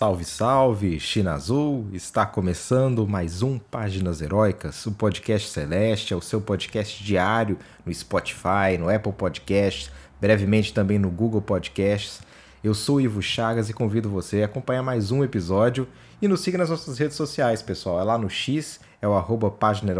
Salve, salve, China Azul! Está começando mais um Páginas Heróicas, o podcast Celeste, é o seu podcast diário no Spotify, no Apple Podcasts, brevemente também no Google Podcasts. Eu sou Ivo Chagas e convido você a acompanhar mais um episódio e nos siga nas nossas redes sociais, pessoal. É lá no X, é o arroba Página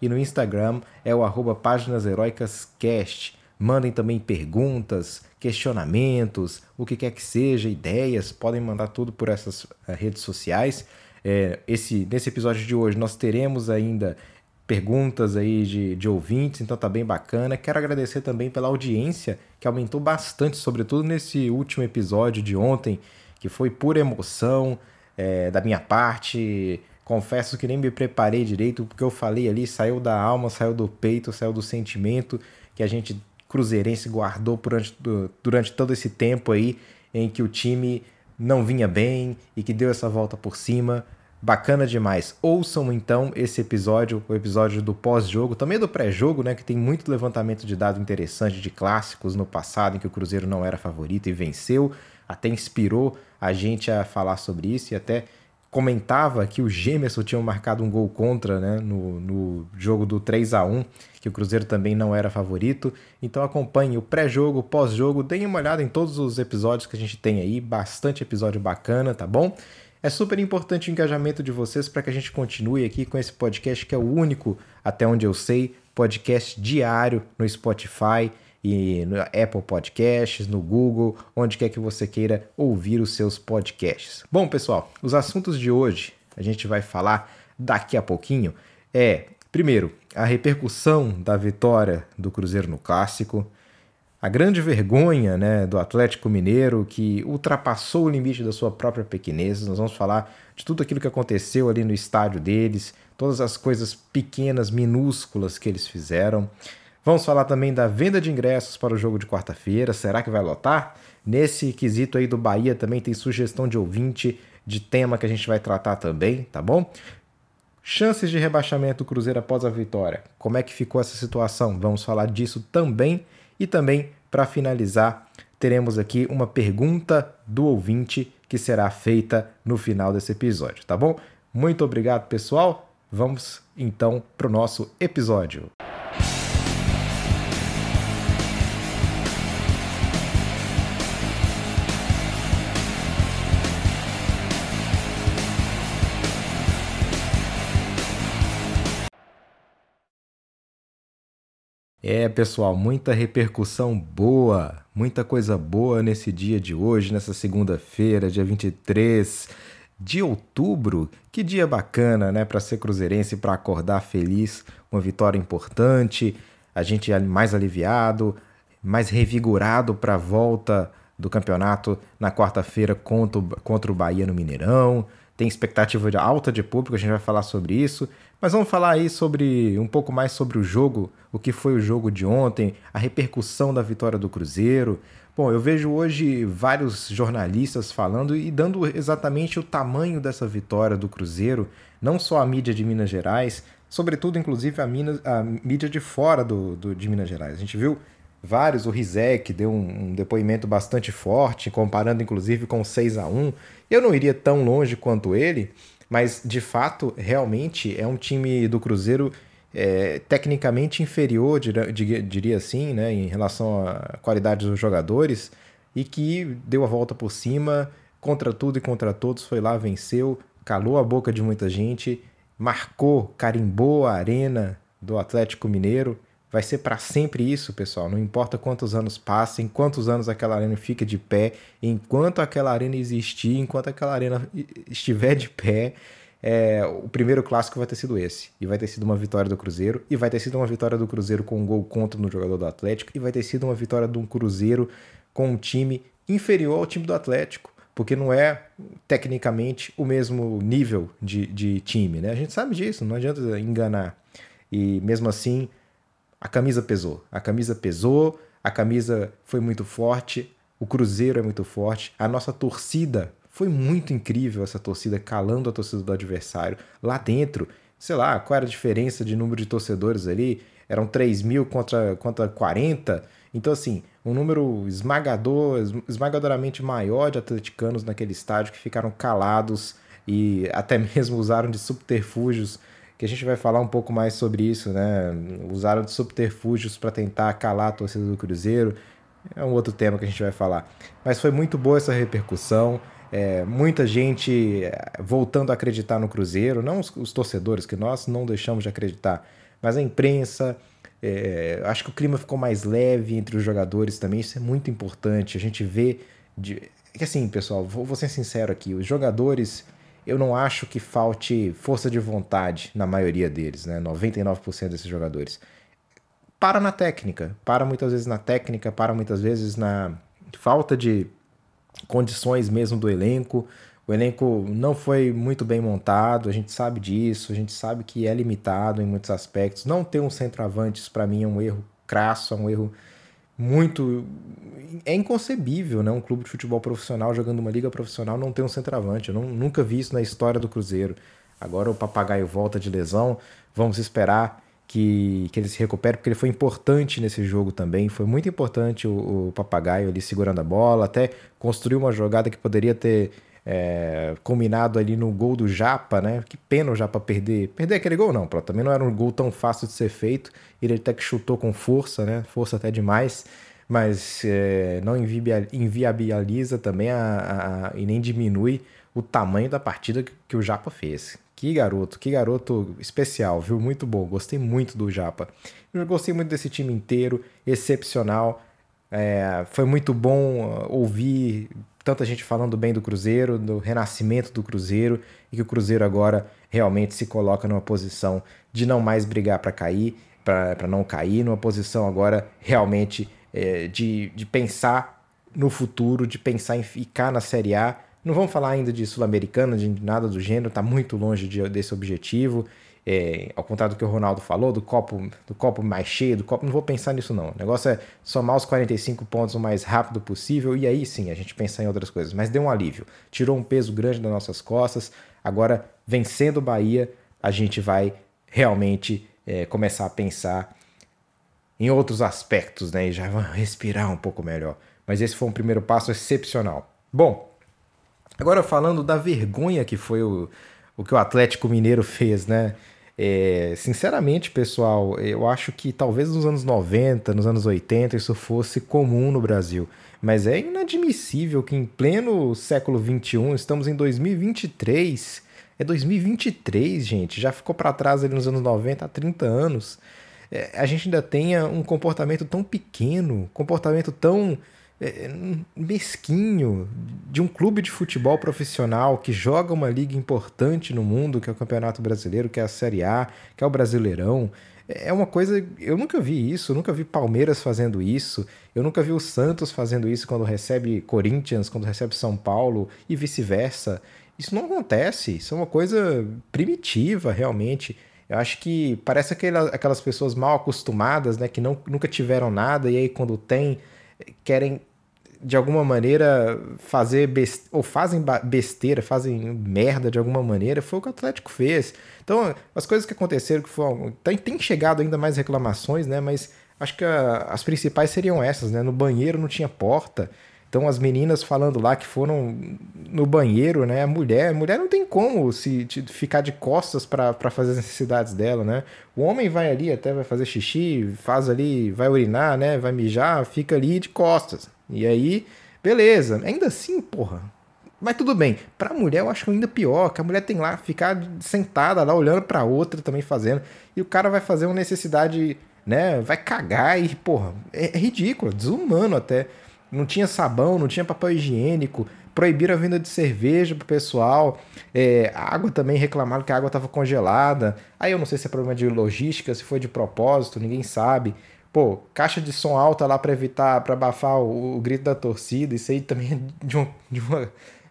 e no Instagram é o arroba Páginas Heroicas Cast. Mandem também perguntas, questionamentos, o que quer que seja, ideias, podem mandar tudo por essas uh, redes sociais. É, esse, nesse episódio de hoje nós teremos ainda perguntas aí de, de ouvintes, então tá bem bacana. Quero agradecer também pela audiência, que aumentou bastante, sobretudo nesse último episódio de ontem, que foi pura emoção é, da minha parte. Confesso que nem me preparei direito, porque eu falei ali, saiu da alma, saiu do peito, saiu do sentimento que a gente cruzeirense guardou durante, durante todo esse tempo aí em que o time não vinha bem e que deu essa volta por cima. Bacana demais. Ouçam então esse episódio, o episódio do pós-jogo, também do pré-jogo, né, que tem muito levantamento de dado interessante de clássicos no passado em que o Cruzeiro não era favorito e venceu, até inspirou a gente a falar sobre isso e até comentava que o Gemerson tinha marcado um gol contra né, no, no jogo do 3 a 1 que o Cruzeiro também não era favorito. Então acompanhe o pré-jogo, pós-jogo, deem uma olhada em todos os episódios que a gente tem aí, bastante episódio bacana, tá bom? É super importante o engajamento de vocês para que a gente continue aqui com esse podcast que é o único, até onde eu sei, podcast diário no Spotify e no Apple Podcasts, no Google, onde quer que você queira ouvir os seus podcasts. Bom, pessoal, os assuntos de hoje a gente vai falar daqui a pouquinho é, primeiro, a repercussão da vitória do Cruzeiro no clássico, a grande vergonha né, do Atlético Mineiro que ultrapassou o limite da sua própria pequenez. Nós vamos falar de tudo aquilo que aconteceu ali no estádio deles, todas as coisas pequenas, minúsculas que eles fizeram. Vamos falar também da venda de ingressos para o jogo de quarta-feira. Será que vai lotar? Nesse quesito aí do Bahia também tem sugestão de ouvinte de tema que a gente vai tratar também, tá bom? Chances de rebaixamento do Cruzeiro após a vitória. Como é que ficou essa situação? Vamos falar disso também. E também, para finalizar, teremos aqui uma pergunta do ouvinte que será feita no final desse episódio, tá bom? Muito obrigado, pessoal. Vamos então para o nosso episódio. É, pessoal, muita repercussão boa, muita coisa boa nesse dia de hoje, nessa segunda-feira, dia 23 de outubro. Que dia bacana, né, para ser cruzeirense, para acordar feliz, uma vitória importante, a gente mais aliviado, mais revigorado para a volta do campeonato na quarta-feira contra, contra o Bahia no Mineirão. Tem expectativa de alta de público, a gente vai falar sobre isso. Mas vamos falar aí sobre um pouco mais sobre o jogo, o que foi o jogo de ontem, a repercussão da vitória do Cruzeiro. Bom, eu vejo hoje vários jornalistas falando e dando exatamente o tamanho dessa vitória do Cruzeiro, não só a mídia de Minas Gerais, sobretudo, inclusive, a, Minas, a mídia de fora do, do, de Minas Gerais. A gente viu vários, o Rizek deu um, um, depoimento bastante forte, comparando inclusive com 6 a 1 Eu não iria tão longe quanto ele, mas de fato, realmente é um time do Cruzeiro é, tecnicamente inferior, diria assim, né, em relação à qualidade dos jogadores, e que deu a volta por cima, contra tudo e contra todos, foi lá, venceu, calou a boca de muita gente, marcou, carimbou a arena do Atlético Mineiro. Vai ser para sempre isso, pessoal. Não importa quantos anos passem, quantos anos aquela arena fica de pé, enquanto aquela arena existir, enquanto aquela arena estiver de pé, é, o primeiro clássico vai ter sido esse. E vai ter sido uma vitória do Cruzeiro, e vai ter sido uma vitória do Cruzeiro com um gol contra no jogador do Atlético, e vai ter sido uma vitória de um Cruzeiro com um time inferior ao time do Atlético. Porque não é tecnicamente o mesmo nível de, de time, né? A gente sabe disso, não adianta enganar. E mesmo assim, a camisa pesou. A camisa pesou, a camisa foi muito forte, o Cruzeiro é muito forte, a nossa torcida foi muito incrível essa torcida calando a torcida do adversário lá dentro. Sei lá, qual era a diferença de número de torcedores ali? eram 3 mil contra, contra 40. Então, assim, um número esmagador, esmagadoramente maior de atleticanos naquele estádio que ficaram calados e até mesmo usaram de subterfúgios, que a gente vai falar um pouco mais sobre isso, né? Usaram de subterfúgios para tentar calar a torcida do Cruzeiro. É um outro tema que a gente vai falar. Mas foi muito boa essa repercussão. É, muita gente é, voltando a acreditar no Cruzeiro, não os, os, torcedores, que nós não deixamos de acreditar, mas a imprensa. É, acho que o clima ficou mais leve entre os jogadores também, isso é muito importante. A gente vê. De, que assim, pessoal, vou, vou ser sincero aqui: os jogadores, eu não acho que falte força de vontade na maioria deles, né? 99% desses jogadores. Para na técnica, para muitas vezes na técnica, para muitas vezes na falta de condições mesmo do elenco. O elenco não foi muito bem montado, a gente sabe disso, a gente sabe que é limitado em muitos aspectos. Não ter um centroavantes, para mim, é um erro crasso, é um erro muito. É inconcebível, né? Um clube de futebol profissional jogando uma liga profissional não ter um centroavante. Eu não, nunca vi isso na história do Cruzeiro. Agora o papagaio volta de lesão, vamos esperar que, que ele se recupere, porque ele foi importante nesse jogo também. Foi muito importante o, o Papagaio ali segurando a bola, até construiu uma jogada que poderia ter é, combinado ali no gol do Japa, né? Que pena o Japa perder. Perder aquele gol, não, pronto. Também não era um gol tão fácil de ser feito. Ele até que chutou com força, né? Força até demais. Mas é, não inviabiliza também a, a, e nem diminui o tamanho da partida que, que o Japa fez. Que garoto, que garoto especial, viu? Muito bom, gostei muito do Japa. Eu gostei muito desse time inteiro, excepcional. É, foi muito bom uh, ouvir tanta gente falando bem do Cruzeiro, do renascimento do Cruzeiro, e que o Cruzeiro agora realmente se coloca numa posição de não mais brigar para cair, para não cair, numa posição agora realmente é, de, de pensar no futuro, de pensar em ficar na Série A não vamos falar ainda de Sul-Americana, de nada do gênero, está muito longe de, desse objetivo. É, ao contrário do que o Ronaldo falou, do copo, do copo mais cheio, do copo. Não vou pensar nisso, não. O negócio é somar os 45 pontos o mais rápido possível e aí sim a gente pensar em outras coisas. Mas deu um alívio. Tirou um peso grande das nossas costas. Agora, vencendo o Bahia, a gente vai realmente é, começar a pensar em outros aspectos, né? E já vai respirar um pouco melhor. Mas esse foi um primeiro passo excepcional. Bom, Agora falando da vergonha que foi o, o que o Atlético Mineiro fez, né? É, sinceramente, pessoal, eu acho que talvez nos anos 90, nos anos 80, isso fosse comum no Brasil. Mas é inadmissível que em pleno século 21, estamos em 2023. É 2023, gente. Já ficou para trás ali nos anos 90, há 30 anos. É, a gente ainda tenha um comportamento tão pequeno, comportamento tão mesquinho de um clube de futebol profissional que joga uma liga importante no mundo, que é o Campeonato Brasileiro, que é a Série A, que é o Brasileirão. É uma coisa. Eu nunca vi isso, eu nunca vi Palmeiras fazendo isso, eu nunca vi o Santos fazendo isso quando recebe Corinthians, quando recebe São Paulo e vice-versa. Isso não acontece, isso é uma coisa primitiva, realmente. Eu acho que parece aquelas pessoas mal acostumadas, né, que não, nunca tiveram nada e aí quando tem, querem de alguma maneira fazer besteira, ou fazem besteira, fazem merda de alguma maneira, foi o que o Atlético fez. Então, as coisas que aconteceram que foram, tem, tem chegado ainda mais reclamações, né? Mas acho que a, as principais seriam essas, né? No banheiro não tinha porta. Então as meninas falando lá que foram no banheiro, né? A mulher, a mulher não tem como se ficar de costas para fazer as necessidades dela, né? O homem vai ali até vai fazer xixi, faz ali, vai urinar, né? Vai mijar, fica ali de costas. E aí, beleza. Ainda assim, porra. Mas tudo bem. Pra mulher eu acho ainda pior, que a mulher tem lá ficar sentada lá olhando pra outra também fazendo. E o cara vai fazer uma necessidade, né? Vai cagar e, porra, é, é ridículo, desumano até. Não tinha sabão, não tinha papel higiênico, proibiram a venda de cerveja pro pessoal, é, água também reclamaram que a água estava congelada. Aí eu não sei se é problema de logística, se foi de propósito, ninguém sabe. Pô, caixa de som alta lá para evitar, para abafar o, o, grito da torcida, isso aí também é de, de uma.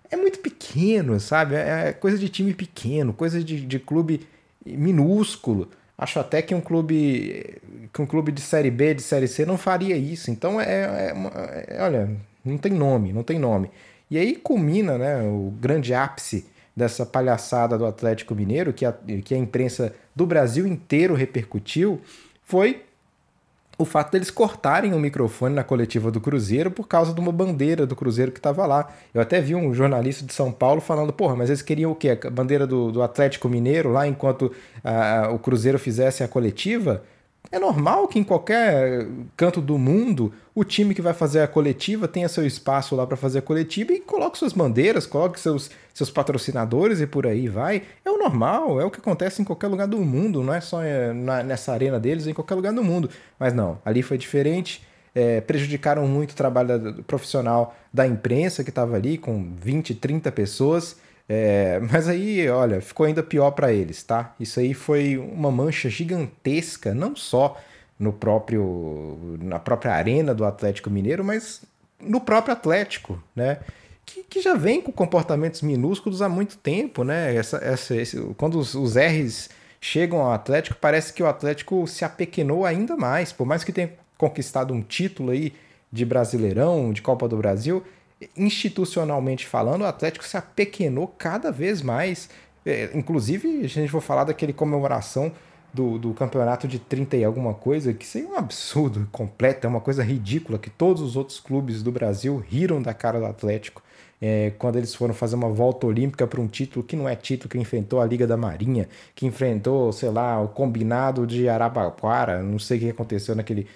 É muito pequeno, sabe? É, é coisa de time pequeno, coisa de, de clube minúsculo. Acho até que um clube que um clube de série B, de série C não faria isso. Então é, é, é, olha, não tem nome, não tem nome. E aí culmina, né, o grande ápice dessa palhaçada do Atlético Mineiro que a, que a imprensa do Brasil inteiro repercutiu foi o fato deles cortarem o microfone na coletiva do Cruzeiro por causa de uma bandeira do Cruzeiro que estava lá. Eu até vi um jornalista de São Paulo falando, porra, mas eles queriam o quê? A bandeira do, do Atlético Mineiro lá enquanto o Cruzeiro fizesse a coletiva? É normal que em qualquer canto do mundo o time que vai fazer a coletiva tenha seu espaço lá para fazer a coletiva e coloque suas bandeiras, coloque seus, seus patrocinadores e por aí vai. É o normal, é o que acontece em qualquer lugar do mundo, não é só é, nessa arena deles, em qualquer lugar do mundo. Mas não, ali foi diferente. É, prejudicaram muito o trabalho profissional da imprensa que estava ali, com 20, 30 pessoas. É, mas aí, olha, ficou ainda pior para eles, tá? Isso aí foi uma mancha gigantesca, não só no próprio na própria arena do Atlético Mineiro, mas no próprio Atlético, né? Que, que já vem com comportamentos minúsculos há muito tempo, né? Essa, essa, esse, quando os, os R's chegam ao Atlético, parece que o Atlético se apequenou ainda mais, por mais que tenha conquistado um título aí de Brasileirão, de Copa do Brasil, institucionalmente falando, o Atlético se apequenou cada vez mais. É, inclusive, a gente vai falar daquele comemoração do, do campeonato de 30 e alguma coisa, que isso é um absurdo completo, é uma coisa ridícula, que todos os outros clubes do Brasil riram da cara do Atlético. É, quando eles foram fazer uma volta olímpica para um título que não é título, que enfrentou a Liga da Marinha, que enfrentou, sei lá, o combinado de Arabaquara, não sei o que aconteceu naquele.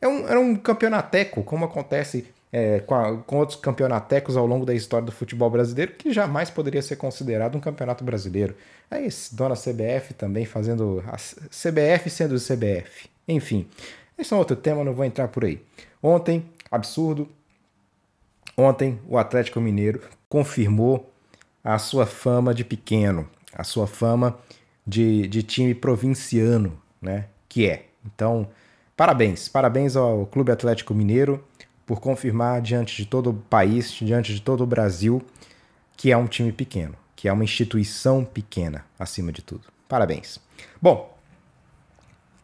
É um, era um campeonateco, como acontece é, com, a, com, outros campeonatecos ao longo da história do futebol brasileiro, que jamais poderia ser considerado um campeonato brasileiro. É isso, dona CBF também fazendo. A CBF sendo CBF. Enfim, esse é um outro tema, não vou entrar por aí. Ontem, absurdo. Ontem, o Atlético Mineiro confirmou a sua fama de pequeno, a sua fama de, de time provinciano, né? Que é. Então, parabéns, parabéns ao Clube Atlético Mineiro por confirmar diante de todo o país, diante de todo o Brasil, que é um time pequeno, que é uma instituição pequena, acima de tudo. Parabéns. Bom,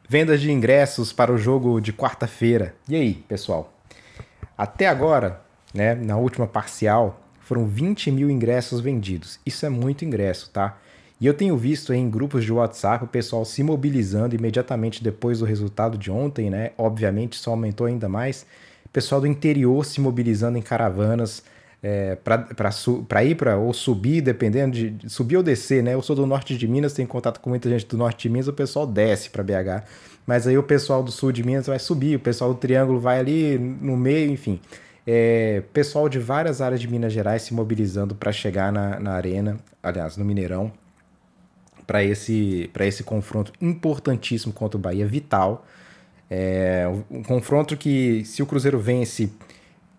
vendas de ingressos para o jogo de quarta-feira. E aí, pessoal? Até agora, né, na última parcial, foram 20 mil ingressos vendidos. Isso é muito ingresso, tá? E eu tenho visto em grupos de WhatsApp o pessoal se mobilizando imediatamente depois do resultado de ontem, né? Obviamente, isso aumentou ainda mais pessoal do interior se mobilizando em caravanas é, para ir para ou subir, dependendo de, subir ou descer, né? Eu sou do norte de Minas, tenho contato com muita gente do norte de Minas, o pessoal desce para BH, mas aí o pessoal do sul de Minas vai subir, o pessoal do Triângulo vai ali no meio, enfim. É, pessoal de várias áreas de Minas Gerais se mobilizando para chegar na, na arena, aliás, no Mineirão, para esse, esse confronto importantíssimo contra o Bahia, vital. É um confronto que, se o Cruzeiro vence,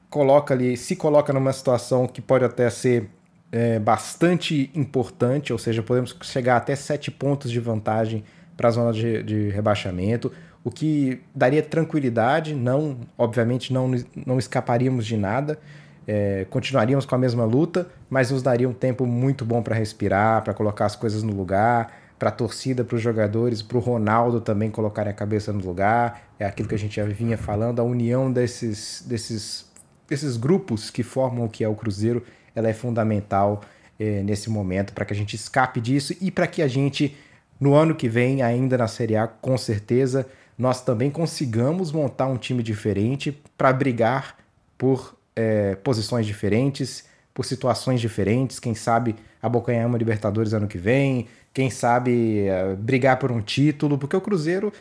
coloca ali, se coloca numa situação que pode até ser é, bastante importante, ou seja, podemos chegar até sete pontos de vantagem para a zona de, de, rebaixamento, o que daria tranquilidade, não, obviamente não, não escaparíamos de nada, é, continuaríamos com a mesma luta, mas nos daria um tempo muito bom para respirar, para colocar as coisas no lugar, para a torcida, para os jogadores, para o Ronaldo também colocarem a cabeça no lugar. É aquilo que a gente já vinha falando, a união desses, desses, desses grupos que formam o que é o Cruzeiro, ela é fundamental é, nesse momento para que a gente escape disso e para que a gente, no ano que vem, ainda na Série A, com certeza, nós também consigamos montar um time diferente para brigar por é, posições diferentes, por situações diferentes, quem sabe abocanhar uma Libertadores ano que vem, quem sabe uh, brigar por um título, porque o Cruzeiro,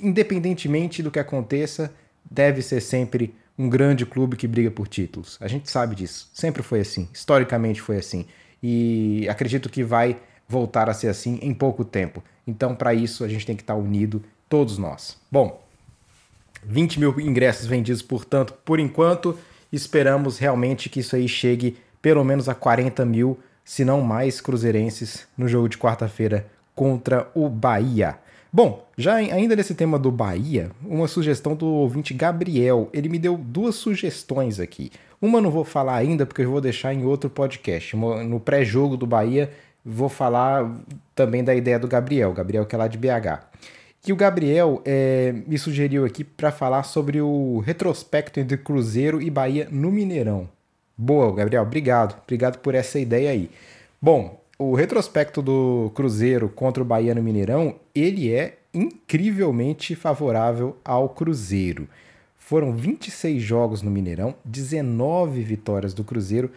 independentemente do que aconteça, deve ser sempre um grande clube que briga por títulos. A gente sabe disso, sempre foi assim, historicamente foi assim. E acredito que vai voltar a ser assim em pouco tempo. Então, para isso, a gente tem que estar unido, todos nós. Bom, 20 mil ingressos vendidos, portanto, por enquanto. Esperamos realmente que isso aí chegue pelo menos a 40 mil se não mais cruzeirenses no jogo de quarta-feira contra o Bahia. Bom, já ainda nesse tema do Bahia, uma sugestão do ouvinte Gabriel. Ele me deu duas sugestões aqui. Uma não vou falar ainda porque eu vou deixar em outro podcast. No pré-jogo do Bahia, vou falar também da ideia do Gabriel, Gabriel que é lá de BH. Que o Gabriel é, me sugeriu aqui para falar sobre o retrospecto entre Cruzeiro e Bahia no Mineirão. Boa, Gabriel, obrigado. Obrigado por essa ideia aí. Bom, o retrospecto do Cruzeiro contra o Bahia no Mineirão, ele é incrivelmente favorável ao Cruzeiro. Foram 26 jogos no Mineirão, 19 vitórias do Cruzeiro,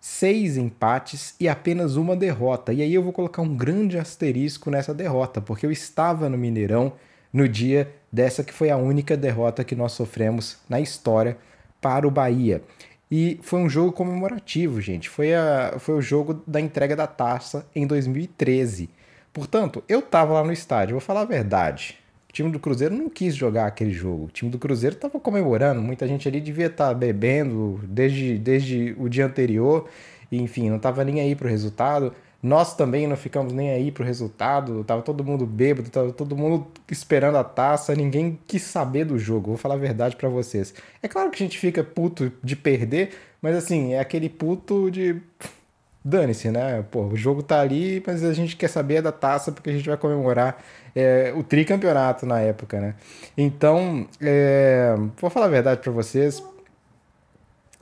6 empates e apenas uma derrota. E aí eu vou colocar um grande asterisco nessa derrota, porque eu estava no Mineirão no dia dessa que foi a única derrota que nós sofremos na história para o Bahia. E foi um jogo comemorativo, gente. Foi, a, foi o jogo da entrega da taça em 2013. Portanto, eu tava lá no estádio, vou falar a verdade. O time do Cruzeiro não quis jogar aquele jogo. O time do Cruzeiro tava comemorando, muita gente ali devia estar tá bebendo desde, desde o dia anterior, e, enfim, não tava nem aí pro resultado. Nós também não ficamos nem aí pro resultado, tava todo mundo bêbado, tava todo mundo esperando a taça, ninguém quis saber do jogo, vou falar a verdade para vocês. É claro que a gente fica puto de perder, mas assim, é aquele puto de dane-se, né? Pô, o jogo tá ali, mas a gente quer saber da taça porque a gente vai comemorar é, o tricampeonato na época, né? Então, é, vou falar a verdade para vocês.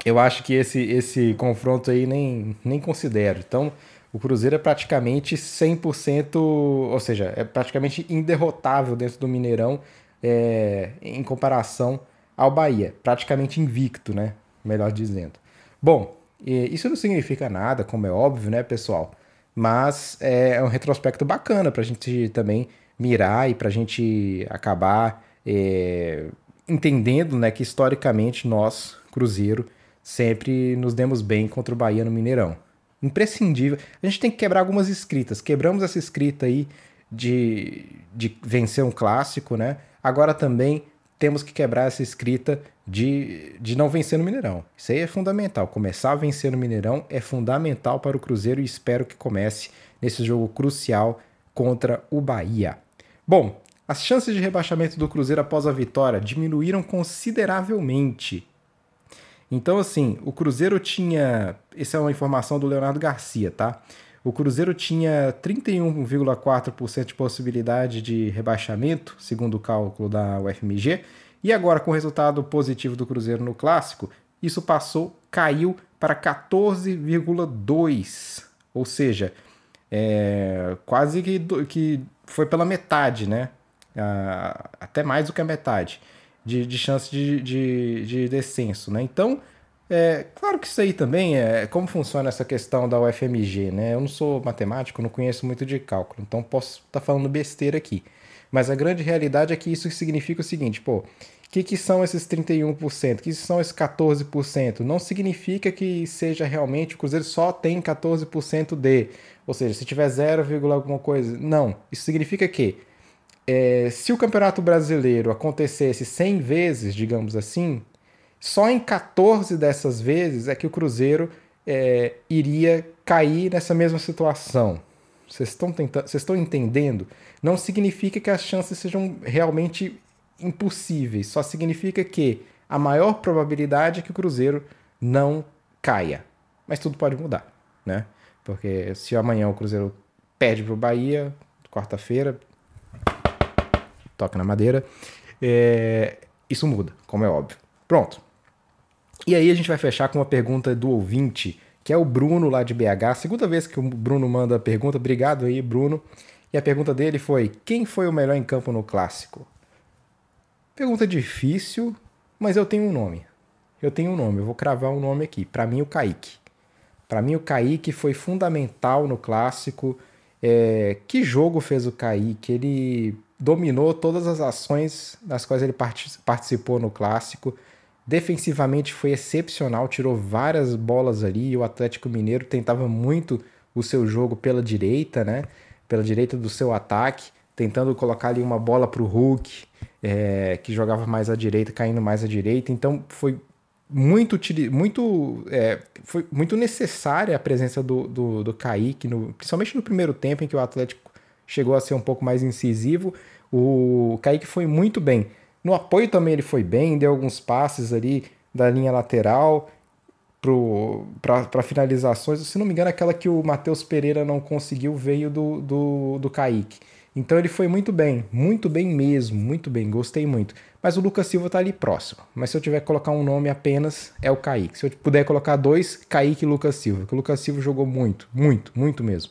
Eu acho que esse, esse confronto aí nem, nem considero. Então, o Cruzeiro é praticamente 100%, ou seja, é praticamente inderrotável dentro do Mineirão é, em comparação ao Bahia. Praticamente invicto, né? Melhor dizendo. Bom, isso não significa nada, como é óbvio, né, pessoal? Mas é, é um retrospecto bacana para a gente também mirar e para a gente acabar é, entendendo né, que historicamente nós, Cruzeiro, sempre nos demos bem contra o Bahia no Mineirão. Imprescindível. A gente tem que quebrar algumas escritas. Quebramos essa escrita aí de, de vencer um clássico, né? Agora também temos que quebrar essa escrita de, de não vencer no Mineirão. Isso aí é fundamental. Começar a vencer no Mineirão é fundamental para o Cruzeiro e espero que comece nesse jogo crucial contra o Bahia. Bom, as chances de rebaixamento do Cruzeiro após a vitória diminuíram consideravelmente. Então, assim, o Cruzeiro tinha. Essa é uma informação do Leonardo Garcia, tá? O Cruzeiro tinha 31,4% de possibilidade de rebaixamento, segundo o cálculo da UFMG, e agora com o resultado positivo do Cruzeiro no clássico, isso passou, caiu para 14,2%, ou seja, é, quase que, que foi pela metade, né? Ah, até mais do que a metade de, de chance de, de, de descenso, né? Então, é, claro que isso aí também é como funciona essa questão da UFMG, né? Eu não sou matemático, não conheço muito de cálculo, então posso estar tá falando besteira aqui. Mas a grande realidade é que isso significa o seguinte, pô, o que, que são esses 31%? O que são esses 14%? Não significa que seja realmente o Cruzeiro só tem 14% de, ou seja, se tiver 0, alguma coisa. Não, isso significa que é, se o Campeonato Brasileiro acontecesse 100 vezes, digamos assim, só em 14 dessas vezes é que o Cruzeiro é, iria cair nessa mesma situação. Vocês estão entendendo? Não significa que as chances sejam realmente impossíveis. Só significa que a maior probabilidade é que o Cruzeiro não caia. Mas tudo pode mudar, né? Porque se amanhã o Cruzeiro perde para o Bahia, quarta-feira, toca na madeira, é, isso muda, como é óbvio. Pronto. E aí a gente vai fechar com uma pergunta do ouvinte, que é o Bruno lá de BH. Segunda vez que o Bruno manda a pergunta. Obrigado aí, Bruno. E a pergunta dele foi: quem foi o melhor em campo no clássico? Pergunta difícil, mas eu tenho um nome. Eu tenho um nome, eu vou cravar um nome aqui. Para mim, o Kaique. Para mim, o Kaique foi fundamental no clássico. É... que jogo fez o Kaique? Ele dominou todas as ações das quais ele participou no clássico. Defensivamente foi excepcional, tirou várias bolas ali e o Atlético Mineiro tentava muito o seu jogo pela direita, né? Pela direita do seu ataque, tentando colocar ali uma bola para o Hulk, é, que jogava mais à direita, caindo mais à direita. Então foi muito, muito, é, foi muito necessária a presença do, do, do Kaique, no, principalmente no primeiro tempo, em que o Atlético chegou a ser um pouco mais incisivo. O Kaique foi muito bem. No apoio também ele foi bem, deu alguns passes ali da linha lateral para finalizações. Se não me engano, aquela que o Matheus Pereira não conseguiu veio do, do, do Kaique. Então ele foi muito bem, muito bem mesmo, muito bem, gostei muito. Mas o Lucas Silva tá ali próximo. Mas se eu tiver que colocar um nome apenas, é o Kaique. Se eu puder colocar dois, Kaique e Lucas Silva. Porque o Lucas Silva jogou muito, muito, muito mesmo.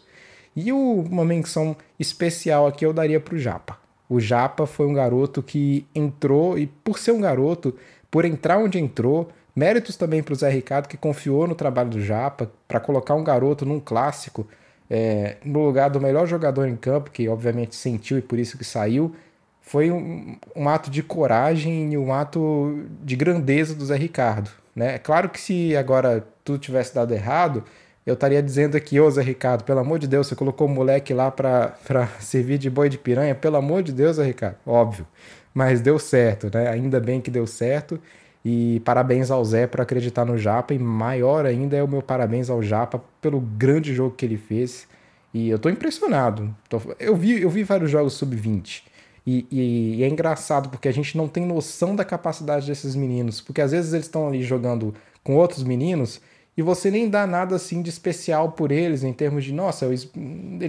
E o, uma menção especial aqui eu daria pro Japa. o Japa foi um garoto que entrou e por ser um garoto, por entrar onde entrou, méritos também para o Zé Ricardo que confiou no trabalho do Japa para colocar um garoto num clássico é, no lugar do melhor jogador em campo, que obviamente sentiu e por isso que saiu, foi um, um ato de coragem e um ato de grandeza do Zé Ricardo. Né? É claro que se agora tudo tivesse dado errado, eu estaria dizendo aqui, ô Zé Ricardo, pelo amor de Deus, você colocou o moleque lá para servir de boi de piranha, pelo amor de Deus, Zé Ricardo, óbvio. Mas deu certo, né? Ainda bem que deu certo. E parabéns ao Zé por acreditar no Japa. E maior ainda é o meu parabéns ao Japa pelo grande jogo que ele fez. E eu tô impressionado. Eu vi, eu vi vários jogos sub-20. E, e, e, é engraçado porque a gente não tem noção da capacidade desses meninos. Porque às vezes eles estão ali jogando com outros meninos e você nem dá nada assim de especial por eles, em termos de, nossa, eles,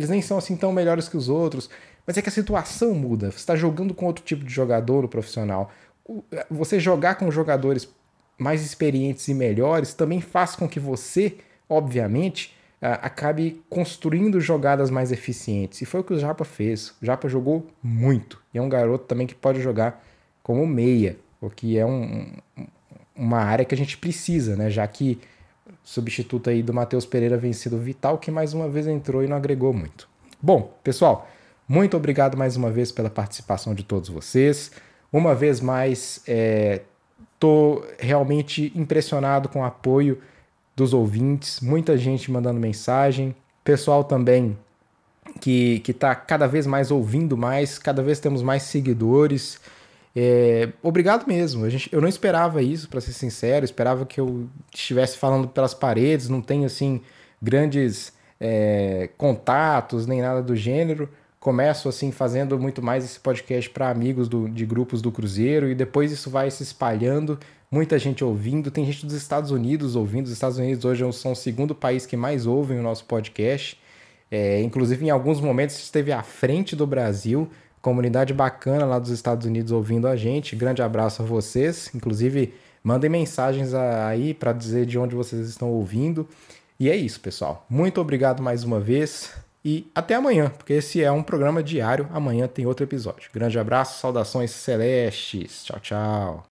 nem são assim tão melhores que os outros. Mas é que a situação muda. Você está jogando com outro tipo de jogador no profissional. Você jogar com jogadores mais experientes e melhores também faz com que você, obviamente, acabe construindo jogadas mais eficientes. E foi o que o Japa fez. O Japa jogou muito. E é um garoto também que pode jogar como meia, o que é um, uma área que a gente precisa, né? Já que substituto aí do Matheus Pereira vencido Vital, que mais uma vez entrou e não agregou muito. Bom, pessoal, muito obrigado mais uma vez pela participação de todos vocês. Uma vez mais, é, realmente impressionado com o apoio dos ouvintes, muita gente mandando mensagem, pessoal também que está cada vez mais ouvindo mais, cada vez temos mais seguidores. É, obrigado mesmo. Gente, eu não esperava isso, para ser sincero. Esperava que eu estivesse falando pelas paredes, não tenho assim grandes é, contatos nem nada do gênero. Começo assim fazendo muito mais esse podcast para amigos do, de grupos do Cruzeiro e depois isso vai se espalhando. Muita gente ouvindo, tem gente dos Estados Unidos ouvindo. Os Estados Unidos hoje são o segundo país que mais ouvem o nosso podcast. É, inclusive, em alguns momentos esteve à frente do Brasil comunidade bacana lá dos Estados Unidos ouvindo a gente. Grande abraço a vocês. Inclusive, mandem mensagens aí para dizer de onde vocês estão ouvindo. E é isso, pessoal. Muito obrigado mais uma vez e até amanhã, porque esse é um programa diário. Amanhã tem outro episódio. Grande abraço, saudações celestes. Tchau, tchau.